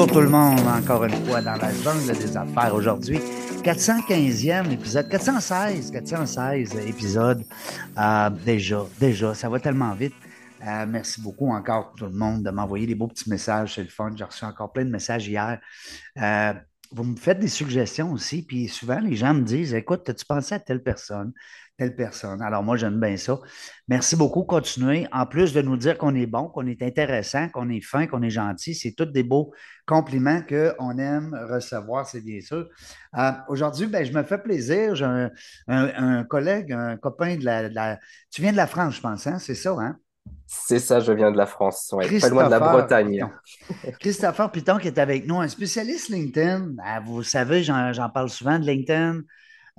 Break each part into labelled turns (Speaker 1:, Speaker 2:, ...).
Speaker 1: Bonjour tout le monde, encore une fois dans la jungle des affaires aujourd'hui. 415e épisode, 416, 416 épisodes. Euh, déjà, déjà, ça va tellement vite. Euh, merci beaucoup encore tout le monde de m'envoyer des beaux petits messages, c'est le fun. J'ai reçu encore plein de messages hier. Euh, vous me faites des suggestions aussi, puis souvent les gens me disent Écoute, as-tu pensé à telle personne, telle personne Alors moi, j'aime bien ça. Merci beaucoup. Continuez. En plus de nous dire qu'on est bon, qu'on est intéressant, qu'on est fin, qu'on est gentil, c'est tous des beaux compliments qu'on aime recevoir, c'est bien sûr. Euh, Aujourd'hui, ben, je me fais plaisir. J'ai un, un- un collègue, un copain de la, de la- Tu viens de la France, je pense, hein? C'est ça, hein?
Speaker 2: C'est ça, je viens de la France, ouais, pas loin de la Bretagne.
Speaker 1: Piton. Christopher Piton qui est avec nous, un spécialiste LinkedIn. Ah, vous savez, j'en parle souvent de LinkedIn.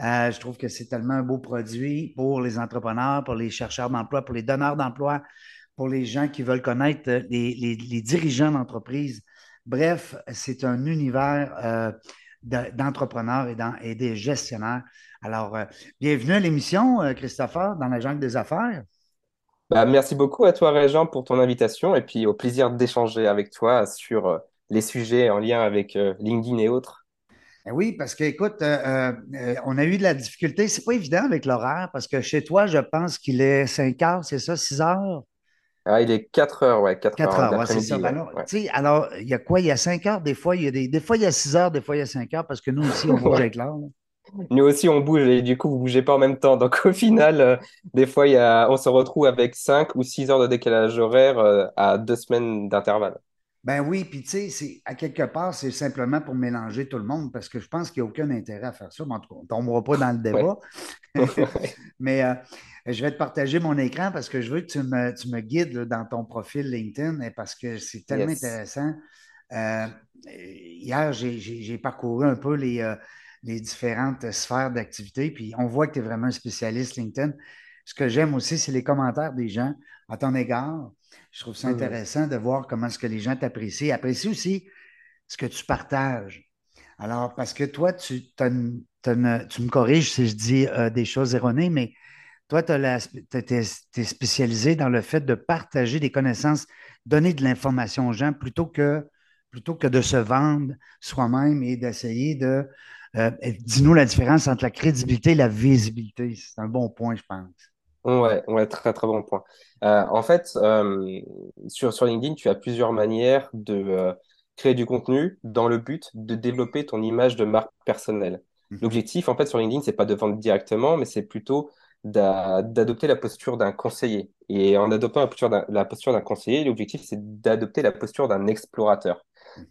Speaker 1: Euh, je trouve que c'est tellement un beau produit pour les entrepreneurs, pour les chercheurs d'emploi, pour les donneurs d'emploi, pour les gens qui veulent connaître euh, les, dirigeants d'entreprise. Bref, c'est un univers euh, de- d'entrepreneurs et, des gestionnaires. Alors, bienvenue à l'émission, Christopher, dans la jungle des affaires.
Speaker 2: Bah, merci beaucoup à toi, Régent, pour ton invitation et puis au plaisir d'échanger avec toi sur les sujets en lien avec LinkedIn et autres.
Speaker 1: Ben Oui, parce que, écoute, euh, euh, euh, on a eu de la difficulté. C'est pas évident avec l'horaire parce que chez toi, je pense qu'il est 5 heures, c'est ça, 6 heures?
Speaker 2: Ah, il est 4 heures, ouais, 4
Speaker 1: 4
Speaker 2: heures
Speaker 1: heures, ouais, c'est ça.
Speaker 2: d'après-midi.
Speaker 1: Ben
Speaker 2: ouais,
Speaker 1: alors,
Speaker 2: ouais.
Speaker 1: alors, il y a quoi? Il y a 5 heures, des fois, il y a des, des fois, il y a 6 heures, des fois, il y a 5 heures parce que nous aussi, on bouge avec l'heure.
Speaker 2: Nous aussi, on bouge et du coup, vous bougez pas en même temps. Donc, au final, euh, des fois, il y a, on se retrouve avec 5 ou 6 heures de décalage horaire euh, à deux semaines d'intervalle.
Speaker 1: Ben oui, puis tu sais, à quelque part, c'est simplement pour mélanger tout le monde parce que je pense qu'il n'y a aucun intérêt à faire ça. Mais en tout cas, on ne tombera pas dans le
Speaker 2: Ouais.
Speaker 1: débat. Mais euh, je vais te partager mon écran parce que je veux que tu me, tu me guides là, dans ton profil LinkedIn et parce que c'est tellement
Speaker 2: Yes.
Speaker 1: intéressant. Euh, hier, j'ai parcouru un peu les, euh, les différentes sphères d'activité, puis on voit que tu es vraiment un spécialiste LinkedIn. Ce que j'aime aussi, c'est les commentaires des gens à ton égard. Je trouve ça
Speaker 2: Mhm.
Speaker 1: intéressant de voir comment est-ce que les gens t'apprécient. Apprécient aussi ce que tu partages. Alors, parce que toi, tu, t'as une- t'as une- tu me corriges si je dis euh, des choses erronées, mais toi, tu es spécialisé dans le fait de partager des connaissances, donner de l'information aux gens plutôt que, plutôt que de se vendre soi-même et d'essayer de... euh, dis-nous la différence entre la crédibilité et la visibilité. C'est un bon point, je pense.
Speaker 2: Ouais, ouais, très très bon point. Euh, en fait, euh, sur, sur LinkedIn, tu as plusieurs manières de euh, créer du contenu dans le but de développer ton image de marque personnelle.
Speaker 1: Mhm.
Speaker 2: L'objectif, en fait, sur LinkedIn, c'est pas de vendre directement, mais c'est plutôt d'a- d'adopter la posture d'un conseiller. Et en adoptant la posture d'un, la posture d'un conseiller, l'objectif, c'est d'adopter la posture d'un explorateur,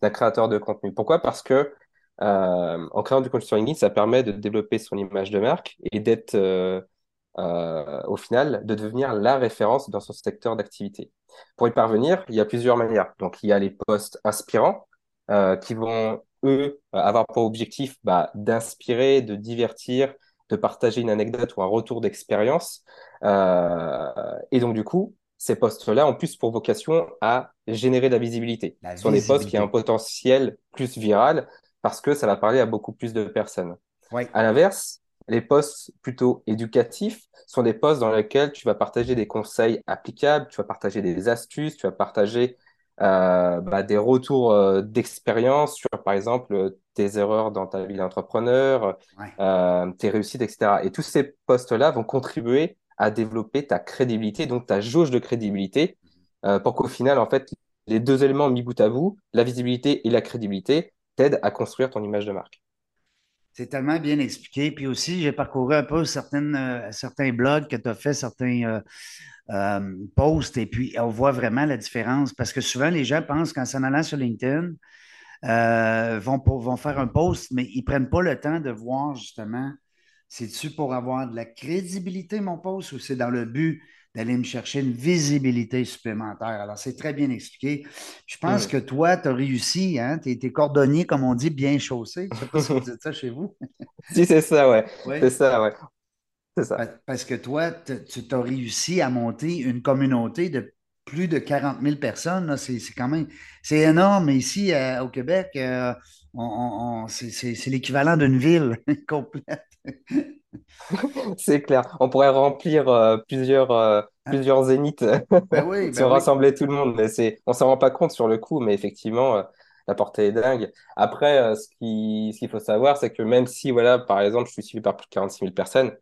Speaker 2: d'un créateur de contenu. Pourquoi? Parce que euh, en créant du contenu sur LinkedIn, ça permet de développer son image de marque et d'être euh, euh, au final, de devenir la référence dans son secteur d'activité. Pour y parvenir, il y a plusieurs manières. Donc, il y a les posts inspirants euh, qui vont, eux, avoir pour objectif bah, d'inspirer, de divertir, de partager une anecdote ou un retour d'expérience. Euh, et donc, du coup, ces posts-là ont plus pour vocation à générer de la visibilité.
Speaker 1: La
Speaker 2: Ce sont des posts qui ont un potentiel plus viral parce que ça va parler à beaucoup plus de personnes.
Speaker 1: Oui.
Speaker 2: À l'inverse, les posts plutôt éducatifs sont des posts dans lesquels tu vas partager des conseils applicables, tu vas partager des astuces, tu vas partager euh, bah, des retours euh, d'expérience sur, par exemple, tes erreurs dans ta vie d'entrepreneur,
Speaker 1: Ouais.
Speaker 2: euh, tes réussites, etc. Et tous ces posts-là vont contribuer à développer ta crédibilité, donc ta jauge de crédibilité, euh, pour qu'au final, en fait, les deux éléments mis bout à bout, la visibilité et la crédibilité, t'aident à construire ton image de marque.
Speaker 1: C'est tellement bien expliqué. Puis aussi, j'ai parcouru un peu euh, certains blogs que tu as fait, certains euh, euh, posts, et puis on voit vraiment la différence. Parce que souvent, les gens pensent qu'en s'en allant sur LinkedIn, vont, vont faire un post, mais ils ne prennent pas le temps de voir justement C'est-tu pour avoir de la crédibilité, mon poste, ou c'est dans le but d'aller me chercher une visibilité supplémentaire? Alors, c'est très bien expliqué. Je pense que toi, tu as réussi, hein? Tu es, cordonnier, comme on dit, bien chaussé. Je ne sais pas si vous dites ça chez vous.
Speaker 2: Si, c'est ça, ouais.
Speaker 1: Oui.
Speaker 2: C'est ça, ouais. C'est ça.
Speaker 1: Pa- Parce que toi, tu as réussi à monter une communauté de plus de 40 000 personnes. C'est quand même, c'est énorme. Ici, euh, au Québec, euh, on- c'est l'équivalent d'une ville complète.
Speaker 2: C'est clair. On pourrait remplir euh, plusieurs, euh,
Speaker 1: Hein?
Speaker 2: plusieurs zéniths
Speaker 1: Ben oui,
Speaker 2: si
Speaker 1: ben
Speaker 2: on
Speaker 1: oui.
Speaker 2: rassemblait tout le monde. Mais c'est, on s'en rend pas compte sur le coup, mais effectivement, euh, la portée est dingue. Après, euh, ce qui, ce qu'il faut savoir, c'est que même si, voilà, par exemple, je suis suivi par plus de 46 000 personnes,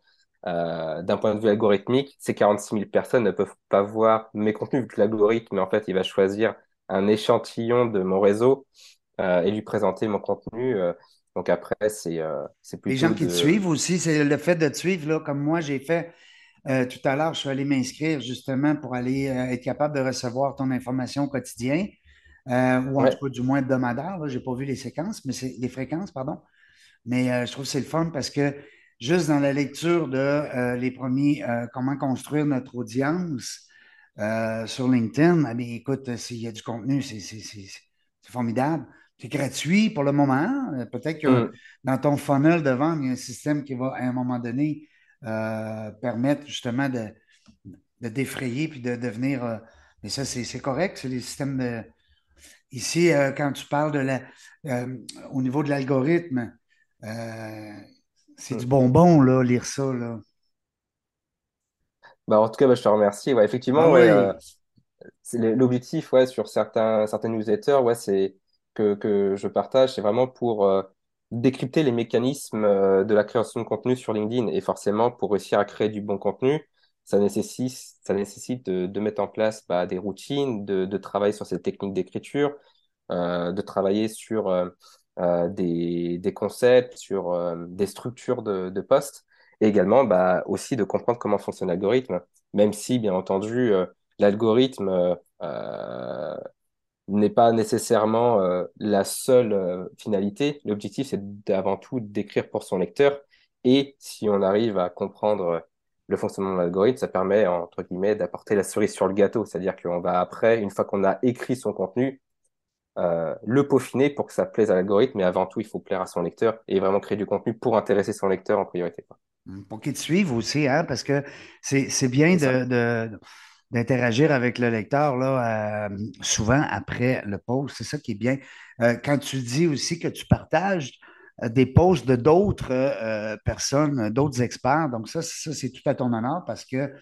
Speaker 2: d'un point de vue algorithmique, ces 46 000 personnes ne peuvent pas voir mes contenus, vu que l'algorithme, en fait, il va choisir un échantillon de mon réseau et lui présenter mon contenu. Donc après, c'est euh, c'est
Speaker 1: Les gens qui te suivent aussi, c'est le fait de te suivre, là, comme moi, j'ai fait euh, tout à l'heure, je suis allé m'inscrire justement pour aller euh, être capable de recevoir ton information au quotidien, euh, ou en tout cas du moins hebdomadaire. Je n'ai pas vu les séquences, mais c'est les fréquences, pardon. Mais je trouve que c'est le fun parce que juste dans la lecture de les premiers comment construire notre audience sur LinkedIn, eh bien, écoute, s'il y a du contenu, c'est formidable. C'est gratuit pour le moment. Euh, Peut-être que
Speaker 2: Mm.
Speaker 1: dans ton funnel de vente, il y a un système qui va, à un moment donné, euh, permettre justement de, de défrayer puis de devenir. euh, mais ça, c'est correct. C'est les systèmes de. Ici, euh, quand tu parles de la, au niveau de l'algorithme, c'est du
Speaker 2: Mm.
Speaker 1: bonbon, là, lire ça, là.
Speaker 2: Bah, en tout cas, bah, je te remercie. Ouais,
Speaker 1: Ah
Speaker 2: effectivement, ouais, le- l'objectif ouais, sur certains, certains newsletters ouais, c'est que, je partage, c'est vraiment pour euh, décrypter les mécanismes euh, de la création de contenu sur LinkedIn. Et forcément, pour réussir à créer du bon contenu, ça nécessite, ça nécessite de, mettre en place bah, des routines, de, travailler sur cette technique d'écriture, euh, de travailler sur des, concepts, sur des structures de, de posts, et également bah, aussi de comprendre comment fonctionne l'algorithme, même si, bien entendu, l'algorithme euh, n'est pas nécessairement euh, la seule euh, finalité. L'objectif, c'est d'avant tout d'écrire pour son lecteur, et si on arrive à comprendre le fonctionnement de l'algorithme, ça permet, entre guillemets, d'apporter la cerise sur le gâteau, c'est-à-dire qu'on va après, une fois qu'on a écrit son contenu, euh, le peaufiner pour que ça plaise à l'algorithme, mais avant tout, il faut plaire à son lecteur et vraiment créer du contenu pour intéresser son lecteur en priorité. quoi.
Speaker 1: Pour qu'ils te suivent aussi, hein, parce que c'est c'est bien de- d'interagir avec le lecteur là, euh, souvent après le post. C'est ça qui est bien. Euh, quand tu dis aussi que tu partages euh, des posts de d'autres euh, personnes, d'autres experts, donc ça, ça c'est tout à ton honneur parce que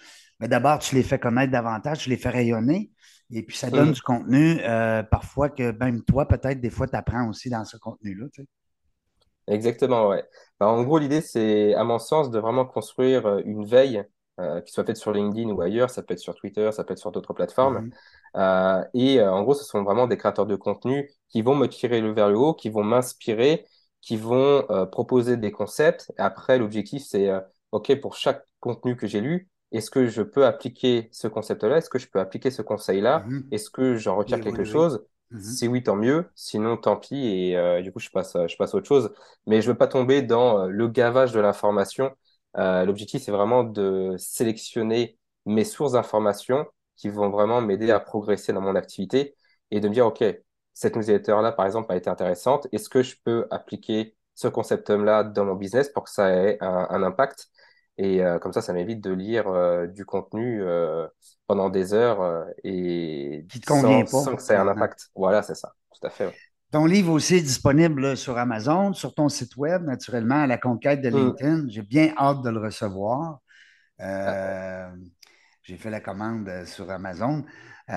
Speaker 1: ben, d'abord, tu les fais connaître davantage, tu les fais rayonner, et puis ça donne du contenu parfois que même toi, peut-être, des fois, tu apprends aussi dans ce contenu-là. tu sais.
Speaker 2: Exactement, ouais. Bah, en gros, l'idée, c'est, à mon sens, de vraiment construire une veille, euh, qui soit faite sur LinkedIn ou ailleurs, ça peut être sur Twitter, ça peut être sur d'autres plateformes.
Speaker 1: Mhm.
Speaker 2: Euh, et euh, en gros, ce sont vraiment des créateurs de contenu qui vont me tirer le vers le haut, qui vont m'inspirer, qui vont euh, proposer des concepts. Et après, l'objectif, c'est, euh, OK, pour chaque contenu que j'ai lu, est-ce que je peux appliquer ce concept-là? Est-ce que je peux appliquer ce conseil-là?
Speaker 1: Mhm.
Speaker 2: Est-ce que j'en retire
Speaker 1: Oui,
Speaker 2: quelque
Speaker 1: oui.
Speaker 2: chose?
Speaker 1: Mhm.
Speaker 2: Si oui, tant mieux. Sinon, tant pis. Et euh, du coup, je passe, je passe à autre chose. Mais je veux pas tomber dans euh, le gavage de l'information. Euh, l'objectif, c'est vraiment de sélectionner mes sources d'informations qui vont vraiment m'aider à progresser dans mon activité et de me dire, OK, cette newsletter-là, par exemple, a été intéressante. Est-ce que je peux appliquer ce concept-là dans mon business pour que ça ait un, un impact? Et euh, comme ça, ça m'évite de lire euh, du contenu euh, pendant des heures et
Speaker 1: Qui convient
Speaker 2: sans,
Speaker 1: pas,
Speaker 2: sans que ça ait un impact. Voilà, c'est ça. Tout à fait. ouais.
Speaker 1: Ton livre aussi est disponible sur Amazon, sur ton site web, naturellement, à la conquête de
Speaker 2: Hmm.
Speaker 1: LinkedIn. J'ai bien hâte de le recevoir. Euh, j'ai fait la commande euh, sur Amazon. Euh,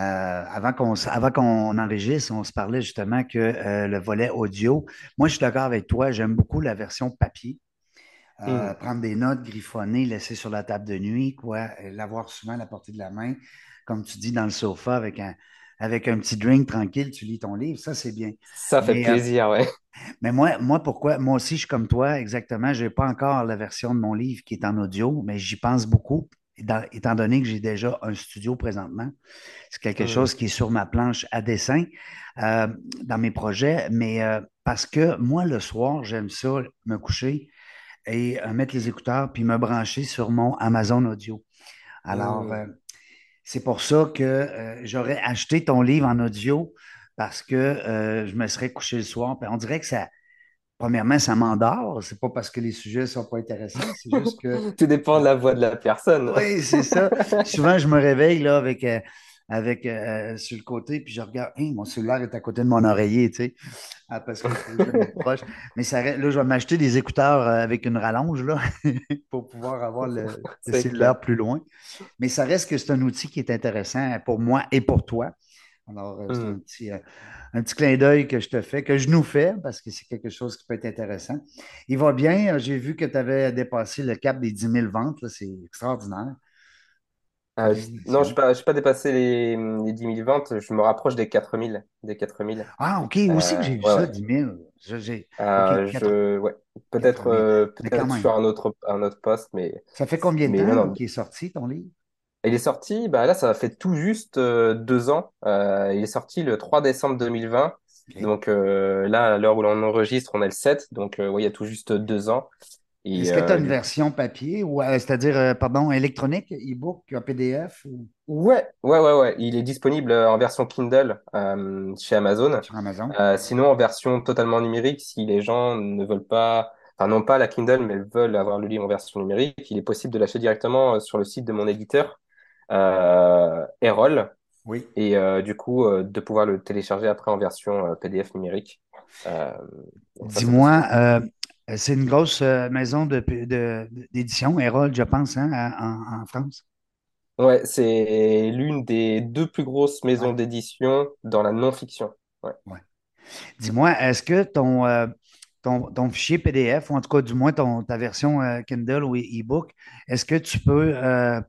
Speaker 1: avant qu'on avant qu'on enregistre, on se parlait justement que euh, le volet audio, moi je suis d'accord avec toi, j'aime beaucoup la version papier. Euh, prendre des notes, griffonner, laisser sur la table de nuit, quoi, l'avoir souvent à la portée de la main, comme tu dis, dans le sofa avec un, avec un petit drink tranquille, tu lis ton livre, ça c'est bien.
Speaker 2: Ça fait
Speaker 1: Mais, euh,
Speaker 2: plaisir, ouais.
Speaker 1: mais moi, moi, pourquoi? Moi aussi, je suis comme toi, exactement. Je n'ai pas encore la version de mon livre qui est en audio, mais j'y pense beaucoup, dans- étant donné que j'ai déjà un studio présentement. C'est quelque
Speaker 2: Hmm.
Speaker 1: chose qui est sur ma planche à dessin euh, dans mes projets, mais euh, parce que moi, le soir, j'aime ça, me coucher et euh, mettre les écouteurs puis me brancher sur mon Amazon Audio. Alors,
Speaker 2: Hmm.
Speaker 1: C'est pour ça que euh, j'aurais acheté ton livre en audio parce que euh, je me serais couché le soir. Puis on dirait que ça, premièrement, ça m'endort. C'est pas parce que les sujets sont pas intéressants, c'est juste que
Speaker 2: Tout dépend de la voix de la personne.
Speaker 1: oui, c'est ça. Souvent, je me réveille là, avec, euh, avec euh, sur le côté, puis je regarde, mon cellulaire est à côté de mon oreiller, tu sais, Ah, parce que c'est proche. Mais ça, là, je vais m'acheter des écouteurs euh, avec une rallonge là, pour pouvoir avoir le, le
Speaker 2: C'est clair.
Speaker 1: cellulaire plus loin. Mais ça reste que c'est un outil qui est intéressant pour moi et pour toi. Alors, euh, c'est un
Speaker 2: Hmm.
Speaker 1: petit, euh, un petit clin d'œil que je te fais, que je nous fais, parce que c'est quelque chose qui peut être intéressant. Il va bien. euh, J'ai vu que tu avais dépassé le cap des dix mille ventes. là. C'est extraordinaire.
Speaker 2: Euh, je- non, je n'ai pas, pas dépassé les, les 10 000 ventes. Je me rapproche des 4 000. Des 4 000.
Speaker 1: Ah, OK, aussi que
Speaker 2: Euh,
Speaker 1: j'ai vu
Speaker 2: ouais,
Speaker 1: ça,
Speaker 2: ouais.
Speaker 1: dix mille. Je- j'ai- OK,
Speaker 2: Euh, je, ouais. Peut-être euh,
Speaker 1: Mais quand
Speaker 2: peut-être
Speaker 1: même.
Speaker 2: sur un autre, un autre poste, mais,
Speaker 1: Ça fait combien de
Speaker 2: mais non,
Speaker 1: temps
Speaker 2: non.
Speaker 1: qu'il est sorti, ton livre?
Speaker 2: Il est sorti, bah là, ça fait tout juste euh, deux ans. Euh, il est sorti le 3 décembre 2020.
Speaker 1: OK.
Speaker 2: Donc euh, là, à l'heure où l'on enregistre, on est le 7. Donc, euh, ouais, il y a tout juste deux ans.
Speaker 1: Est-ce que tu as
Speaker 2: euh,
Speaker 1: une
Speaker 2: du
Speaker 1: version papier, ou euh, c'est-à-dire, euh, pardon, électronique, e-book, PDF ou?
Speaker 2: Ouais, ouais, ouais, ouais. Il est disponible euh, en version Kindle euh, chez Amazon.
Speaker 1: sur Amazon?
Speaker 2: Euh, sinon, en version totalement numérique, si les gens ne veulent pas, enfin, non pas la Kindle, mais veulent avoir le livre en version numérique, il est possible de l'acheter directement euh, sur le site de mon éditeur, euh, Erol,
Speaker 1: Oui.
Speaker 2: et euh, du coup, euh, de pouvoir le télécharger après en version euh, PDF numérique. Euh,
Speaker 1: Dis-moi, euh, c'est une grosse euh, maison de, de- d'édition, Erol, je pense, hein, en, en France.
Speaker 2: Ouais, c'est l'une des deux plus grosses
Speaker 1: Ouais,
Speaker 2: maisons d'édition dans la non-fiction. Ouais.
Speaker 1: ouais. Dis-moi, est-ce que ton, euh, ton, ton fichier PDF, ou en tout cas, du moins ton, ta version euh, Kindle ou e-book, est-ce que tu peux euh,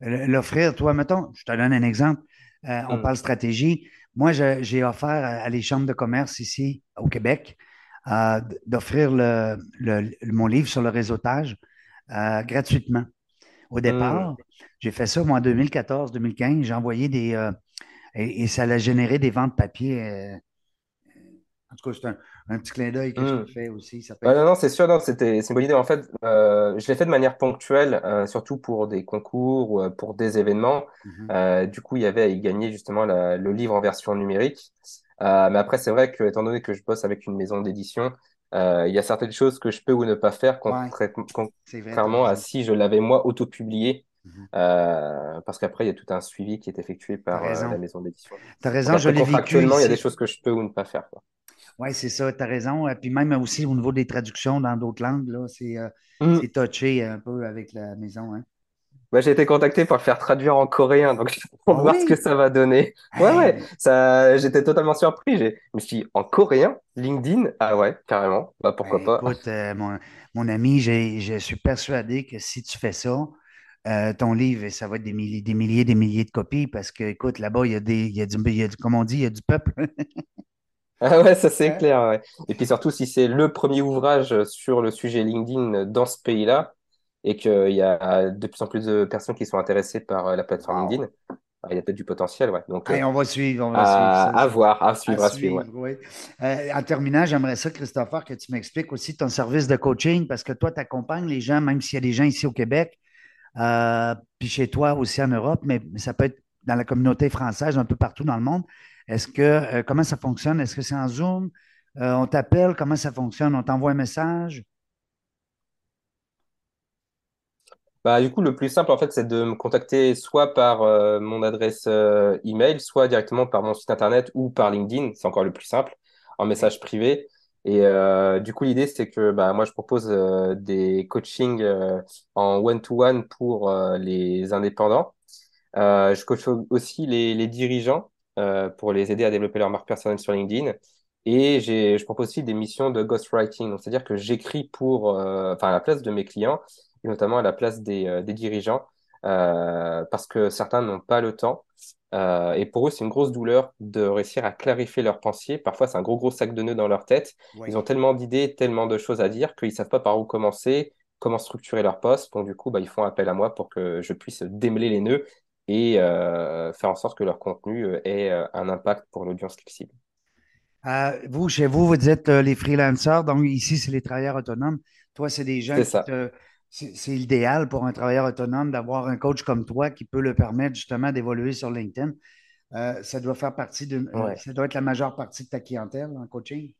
Speaker 1: l'offrir, toi, mettons, je te donne un exemple, euh, on
Speaker 2: Hmm.
Speaker 1: parle stratégie. Moi, j'ai offert à, à les chambres de commerce ici au Québec euh, d'offrir le, le- le- mon livre sur le réseautage euh, gratuitement. Au
Speaker 2: Hmm.
Speaker 1: départ, j'ai fait ça, moi, en 2014-2015. J'ai envoyé des. euh, et, et ça a généré des ventes papier. euh, en tout cas, c'est un, un petit clin d'œil que je te
Speaker 2: Hmm.
Speaker 1: fais aussi. Ça peut
Speaker 2: non, non, c'est sûr, c'est une bonne idée. En fait, je l'ai fait de manière ponctuelle, surtout pour des concours ou pour des événements.
Speaker 1: Mhm.
Speaker 2: Euh, du coup, il y avait à y gagner justement la- le livre en version numérique. Euh, mais après, c'est vrai que, étant donné que je bosse avec une maison d'édition, euh, il y a certaines choses que je peux ou ne pas faire,
Speaker 1: Ouais,
Speaker 2: contrairement à si je l'avais moi auto-publié,
Speaker 1: Mhm.
Speaker 2: euh, parce qu'après, il y a tout un suivi qui est effectué par la maison d'édition.
Speaker 1: Tu as
Speaker 2: Donc
Speaker 1: raison, je
Speaker 2: après,
Speaker 1: l'ai vécu
Speaker 2: contractuellement, il y a des
Speaker 1: ici.
Speaker 2: choses que je peux ou ne pas faire, quoi.
Speaker 1: Oui, c'est ça, tu as raison. Euh, Puis même aussi au niveau des traductions dans d'autres langues, là, c'est euh,
Speaker 2: Hmm.
Speaker 1: c'est touché un peu avec la maison. Hein.
Speaker 2: Ouais, j'ai été contacté pour le faire traduire en coréen, donc pour
Speaker 1: Ah
Speaker 2: voir ce que ça va donner. Ouais, ouais, ça, j'étais totalement surpris. J'ai, je me suis dit, en coréen, LinkedIn, ah ouais, carrément, bah pourquoi pas?
Speaker 1: écoute, euh, mon, mon ami, je suis persuadé que si tu fais ça, euh, ton livre, ça va être des milliers, des milliers, des milliers de copies parce que, écoute, là-bas, il y a des, il y a du, il y a du- comme on dit, il y a du peuple.
Speaker 2: Ah ouais, ça c'est clair, ouais. Et puis surtout, si c'est le premier ouvrage sur le sujet LinkedIn dans ce pays-là, et qu'il y a de plus en plus de personnes qui sont intéressées par euh, la plateforme. LinkedIn, bah, il y a peut-être du potentiel, ouais. Donc, euh,
Speaker 1: Hey, on va suivre, on va suivre
Speaker 2: à,
Speaker 1: ça.
Speaker 2: à voir, à suivre, à suivre, ouais.
Speaker 1: suivre, oui. Euh, en terminant, j'aimerais ça, Christopher, que tu m'expliques aussi ton service de coaching parce que toi, tu accompagnes les gens, même s'il y a des gens ici au Québec, euh, puis chez toi aussi en Europe, mais ça peut être dans la communauté française, un peu partout dans le monde. Est-ce que, euh, comment ça fonctionne? Est-ce que c'est en Zoom? Euh, on t'appelle? Comment ça fonctionne? On t'envoie un message?
Speaker 2: Bah, du coup, le plus simple, en fait, c'est de me contacter soit par euh, mon adresse euh, email, soit directement par mon site internet ou par LinkedIn. C'est encore le plus simple, en message privé. Et euh, du coup, l'idée, c'est que bah, moi, je propose euh, des coachings euh, en one-to-one pour euh, les indépendants. Je coach aussi les, les dirigeants pour les aider à développer leur marque personnelle sur LinkedIn. Et je propose aussi des missions de ghostwriting. C'est-à-dire que j'écris pour, enfin, à la place de mes clients, et notamment à la place des, euh, des dirigeants, euh, parce que certains n'ont pas le temps. Euh, et pour eux, c'est une grosse douleur de réussir à clarifier leurs pensées. Parfois, c'est un gros, gros sac de nœuds dans leur tête. Ils ont tellement d'idées, tellement de choses à dire qu'ils savent pas par où commencer, comment structurer leur poste. Donc, du coup, bah, ils font appel à moi pour que je puisse démêler les nœuds et euh, faire en sorte que leur contenu ait un impact pour l'audience qu'ils ciblent.
Speaker 1: Euh, vous, chez vous, vous euh, les freelancers, donc ici, c'est les travailleurs autonomes. Toi, c'est des gens qui te. C'est idéal pour un travailleur autonome d'avoir un coach comme toi qui peut le permettre justement d'évoluer sur LinkedIn. Euh, ça doit faire partie d'une. euh,
Speaker 2: Ouais.
Speaker 1: Ça doit être la majeure partie de ta clientèle en coaching?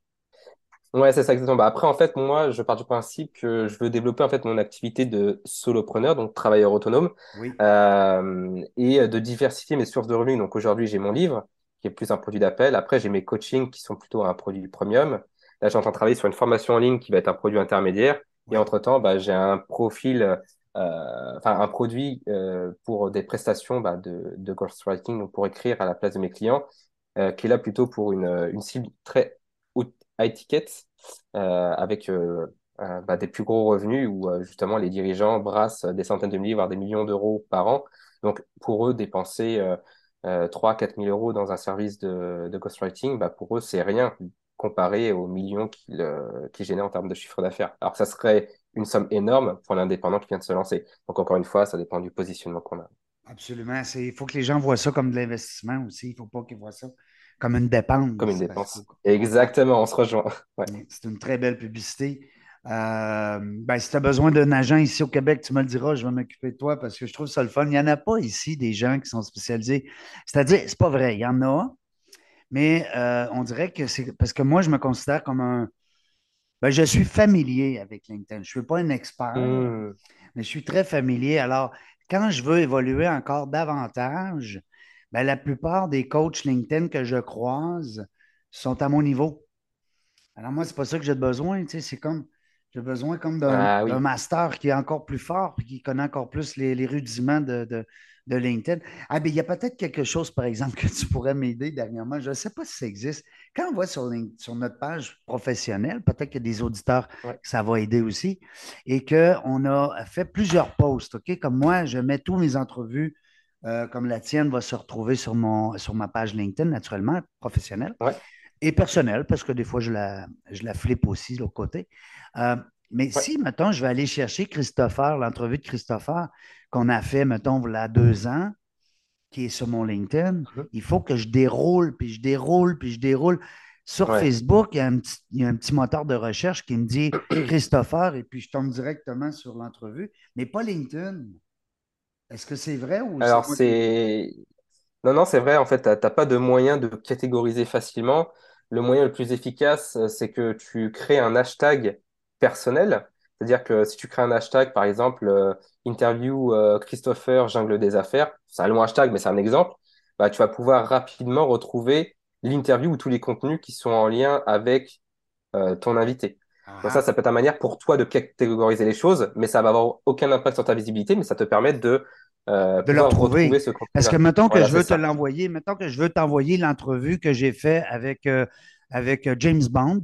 Speaker 2: Ouais, c'est ça exactement. Bah, après, en fait, moi, je pars du principe que je veux développer en fait mon activité de solopreneur, donc travailleur autonome,
Speaker 1: Oui.
Speaker 2: euh, et de diversifier mes sources de revenus. Donc aujourd'hui, j'ai mon livre, qui est plus un produit d'appel. Après, j'ai mes coachings qui sont plutôt un produit premium. Là, j'ai en train de travailler sur une formation en ligne qui va être un produit intermédiaire. Et entre-temps, bah, j'ai un profil, euh, enfin un produit euh, pour des prestations bah, de, de ghostwriting, donc pour écrire à la place de mes clients, euh, qui est là plutôt pour une, une cible très haute high ticket, euh, avec bah, des plus gros revenus où justement les dirigeants brassent des centaines de milliers, voire des millions d'euros par an. Donc pour eux, dépenser euh, euh, 3-4 000 euros dans un service de, de ghostwriting, bah, pour eux, c'est rien comparé aux millions euh, qu'ils génèrent en termes de chiffre d'affaires. Alors que ça serait une somme énorme pour l'indépendant qui vient de se lancer. Donc encore une fois, ça dépend du positionnement qu'on a.
Speaker 1: Absolument. Il faut que les gens voient ça comme de l'investissement aussi. Il ne faut pas qu'ils voient ça comme une
Speaker 2: Comme une
Speaker 1: dépense.
Speaker 2: Dépense. Exactement, on se rejoint. Ouais.
Speaker 1: c'est une très belle publicité. Euh, ben, si tu as besoin d'un agent ici au Québec, tu me le diras, je vais m'occuper de toi parce que je trouve ça le fun. Il n'y en a pas ici des gens qui sont spécialisés. C'est-à-dire, c'est pas vrai, il y en a, mais euh, on dirait que c'est parce que moi, je me considère comme un. Ben, je suis familier avec LinkedIn. Je ne suis pas un expert,
Speaker 2: Hmm.
Speaker 1: mais je suis très familier. Alors, quand je veux évoluer encore davantage, ben, la plupart des coachs LinkedIn que je croise sont à mon niveau. Alors, moi, c'est pas ça que j'ai besoin. C'est comme, j'ai besoin comme d'un
Speaker 2: Ah
Speaker 1: d'un
Speaker 2: oui.
Speaker 1: master qui est encore plus fort et qui connaît encore plus les, les rudiments de, de, de LinkedIn. Ah, ben, il y a peut-être quelque chose, par exemple, que tu pourrais m'aider dernièrement. Je ne sais pas si ça existe. Quand on voit sur, notre page professionnelle, peut-être qu'il y a des auditeurs
Speaker 2: Ouais.
Speaker 1: que ça va aider aussi, et qu'on a fait plusieurs posts, OK? Comme moi, je mets tous mes entrevues, euh, comme la tienne va se retrouver sur, mon, sur ma page LinkedIn, naturellement, professionnelle
Speaker 2: Ouais.
Speaker 1: Et personnelle, parce que des fois, je la, je la flippe aussi de l'autre côté. Euh, mais
Speaker 2: Ouais.
Speaker 1: si, mettons, je vais aller chercher Christopher, l'entrevue de Christopher qu'on a fait, mettons, il y a deux ans, qui est sur mon LinkedIn,
Speaker 2: Mhm.
Speaker 1: il faut que je déroule, puis je déroule, puis je déroule. Sur
Speaker 2: Ouais.
Speaker 1: Facebook, il y a un petit, il y a un petit moteur de recherche qui me dit Christopher, et puis je tombe directement sur l'entrevue, mais pas LinkedIn. Est-ce que c'est vrai ou
Speaker 2: Alors c'est Non, non, c'est vrai, en fait, t'as t'as pas de moyen de catégoriser facilement. Le moyen le plus efficace, euh, c'est que tu crées un hashtag personnel. C'est-à-dire que si tu crées un hashtag, par exemple, euh, interview euh, Christopher Jungle des Affaires, c'est un long hashtag, mais c'est un exemple, bah, tu vas pouvoir rapidement retrouver l'interview ou tous les contenus qui sont en lien avec euh, ton invité.
Speaker 1: Ah,
Speaker 2: Donc ça, ça peut être ta manière pour toi de catégoriser les choses, mais ça va avoir aucun impact sur ta visibilité, mais ça te permet de euh,
Speaker 1: de le
Speaker 2: retrouver
Speaker 1: retrouver.
Speaker 2: ce
Speaker 1: Parce que mettons que
Speaker 2: Voilà,
Speaker 1: je veux te l'envoyer, mettons que je veux t'envoyer l'entrevue que j'ai fait avec, euh, avec euh, James Bond,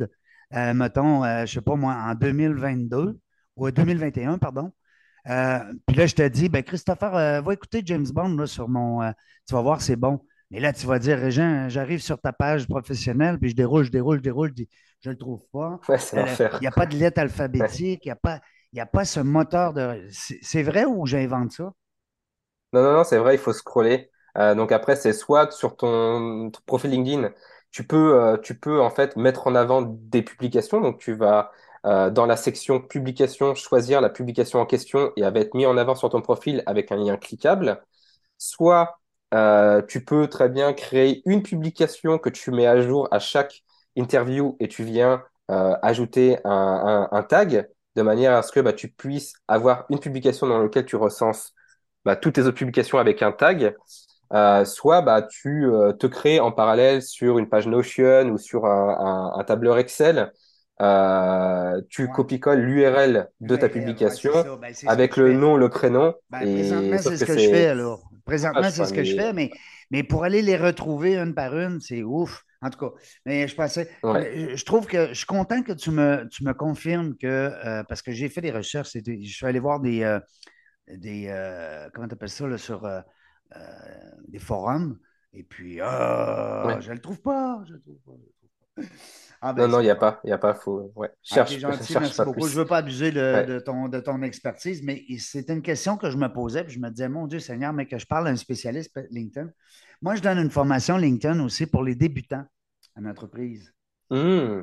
Speaker 1: euh, mettons, je sais pas moi, en 2022 ou 2021, pardon. Puis là, je te dis, ben Christopher, va écouter James Bond là, sur mon. tu vas voir, c'est bon. Mais là, tu vas dire, Régent, j'arrive sur ta page professionnelle, puis je déroule, je déroule, je déroule, je ne le trouve pas.
Speaker 2: Ouais,
Speaker 1: Il n'y a pas de lettre alphabétique, il n'y a pas, il y a pas ce moteur de. C'est vrai ou j'invente ça?
Speaker 2: Non, non, non, c'est vrai, il faut scroller. Euh, donc après, c'est soit sur ton, profil LinkedIn, tu peux, euh, tu peux en fait mettre en avant des publications. Donc tu vas euh, dans la section publication choisir la publication en question et elle va être mise en avant sur ton profil avec un lien cliquable. Soit euh, tu peux très bien créer une publication que tu mets à jour à chaque interview et tu viens euh, ajouter un, un- un tag de manière à ce que bah, tu puisses avoir une publication dans laquelle tu recenses bah, toutes tes autres publications avec un tag. Euh, soit bah, tu euh, te crées en parallèle sur une page Notion ou sur un, un- un tableur Excel. Euh, tu
Speaker 1: Ouais.
Speaker 2: copies-colles l'URL de ta
Speaker 1: ouais,
Speaker 2: publication.
Speaker 1: Ben,
Speaker 2: avec le nom, le prénom,
Speaker 1: Ben,
Speaker 2: et
Speaker 1: présentement,
Speaker 2: sauf
Speaker 1: c'est ce
Speaker 2: que
Speaker 1: que je fais, alors. Présentement, c'est ce que je
Speaker 2: mais
Speaker 1: fais, mais, mais pour aller les retrouver une par une, c'est ouf. En tout cas, mais je pensais,
Speaker 2: ouais,
Speaker 1: je trouve que je suis content que tu me, tu me confirmes que, euh, parce que j'ai fait des recherches, et je suis allé voir des, euh, des euh, comment tu appelles ça, là, sur euh, euh, des forums, et puis, ah,
Speaker 2: ouais.
Speaker 1: je le trouve pas, je le trouve pas, je le trouve pas. Ah
Speaker 2: Non,
Speaker 1: ben,
Speaker 2: non, il
Speaker 1: c'est
Speaker 2: n'y a pas, il a pas, faut, ouais,
Speaker 1: Ah,
Speaker 2: cherche,
Speaker 1: gentil,
Speaker 2: cherche
Speaker 1: merci
Speaker 2: pas
Speaker 1: beaucoup. Je ne
Speaker 2: plus.
Speaker 1: veux pas abuser de,
Speaker 2: Ouais,
Speaker 1: de ton, de ton expertise, mais c'était une question que je me posais, puis je me disais, mon Dieu Seigneur, mais que je parle à un spécialiste LinkedIn. Moi, je donne une formation LinkedIn aussi pour les débutants en entreprise.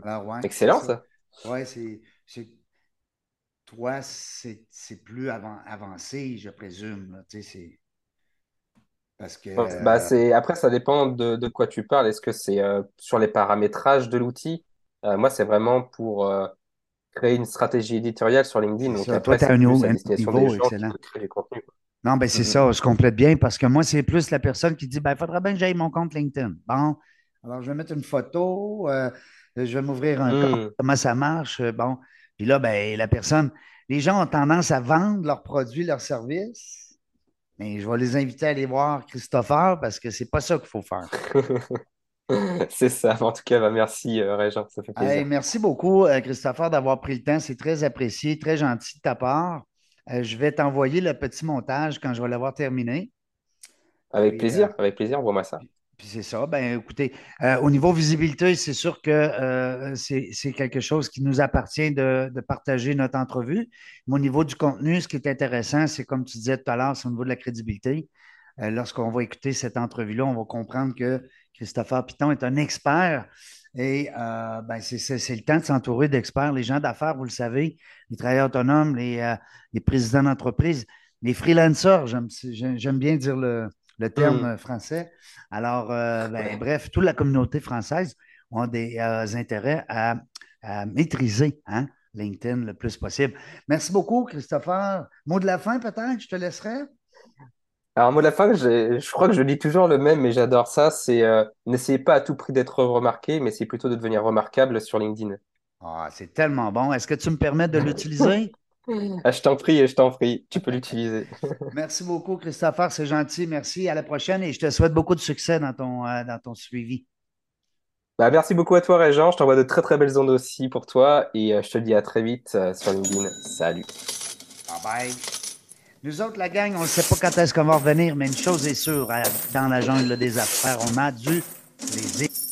Speaker 1: Alors, ouais,
Speaker 2: Excellent, ça.
Speaker 1: ça. C'est, c'est- toi, c'est, plus avant, avancé, je présume, là, parce que,
Speaker 2: Bah,
Speaker 1: euh.
Speaker 2: Après, ça dépend de, de quoi tu parles. Est-ce que c'est euh, sur les paramétrages de l'outil? Euh, moi, c'est vraiment pour créer une stratégie éditoriale sur LinkedIn.
Speaker 1: c'est
Speaker 2: Donc
Speaker 1: ça. Toi,
Speaker 2: après,
Speaker 1: tu as un niveau, excellent. Non, ben c'est
Speaker 2: Mhm.
Speaker 1: ça, je complète bien parce que moi, c'est plus la personne qui dit, ben, il faudra bien que j'aille mon compte LinkedIn. Bon, alors je vais mettre une photo, je vais m'ouvrir un compte,
Speaker 2: Hmm.
Speaker 1: comment ça marche, bon. Puis là, ben, la personne, les gens ont tendance à vendre leurs produits, leurs services, mais je vais les inviter à aller voir Christopher parce que c'est pas ça qu'il faut faire.
Speaker 2: C'est ça. En tout cas, bah, merci, euh, Régent. Ça fait
Speaker 1: Hey,
Speaker 2: plaisir.
Speaker 1: merci beaucoup, euh, Christopher, d'avoir pris le temps. C'est très apprécié, très gentil de ta part. Euh, je vais t'envoyer le petit montage quand je vais l'avoir terminé.
Speaker 2: Avec
Speaker 1: Puis, euh,
Speaker 2: plaisir. Avec plaisir. Envoie-moi ça.
Speaker 1: Puis c'est ça. Ben, écoutez, euh, au niveau visibilité, c'est sûr que euh, c'est quelque chose qui nous appartient de, partager notre entrevue. Mais au niveau du contenu, ce qui est intéressant, c'est comme tu disais tout à l'heure, c'est au niveau de la crédibilité. Euh, lorsqu'on va écouter cette entrevue-là, on va comprendre que Christopher Piton est un expert. Et ben, c'est le temps de s'entourer d'experts. Les gens d'affaires, vous le savez, les travailleurs autonomes, les, les présidents d'entreprise, les freelancers, j'aime bien dire le, le terme
Speaker 2: Hmm.
Speaker 1: euh, français. Alors, euh, ben, bref, toute la communauté française a des euh, intérêts à, à maîtriser hein, LinkedIn le plus possible. Merci beaucoup, Christopher. Mot de la fin, peut-être, je te laisserai.
Speaker 2: Alors, moi, la fin, je crois que je dis toujours le même, mais j'adore ça. C'est euh, n'essayez pas à tout prix d'être remarqué, mais c'est plutôt de devenir remarquable sur LinkedIn.
Speaker 1: Ah, c'est tellement bon. Est-ce que tu me permets de l'utiliser?
Speaker 2: Ah, je t'en prie, je t'en prie. Tu peux l'utiliser.
Speaker 1: Merci beaucoup, Christopher. C'est gentil. Merci. À la prochaine et je te souhaite beaucoup de succès dans ton, euh, dans ton suivi.
Speaker 2: Bah, merci beaucoup à toi, Régent. Je t'envoie de très très belles ondes aussi pour toi et euh, je te dis à très vite euh, sur LinkedIn. Salut.
Speaker 1: Bye bye. Nous autres, la gang, on ne sait pas quand est-ce qu'on va revenir, mais une chose est sûre, dans la jungle des affaires, on a du plaisir.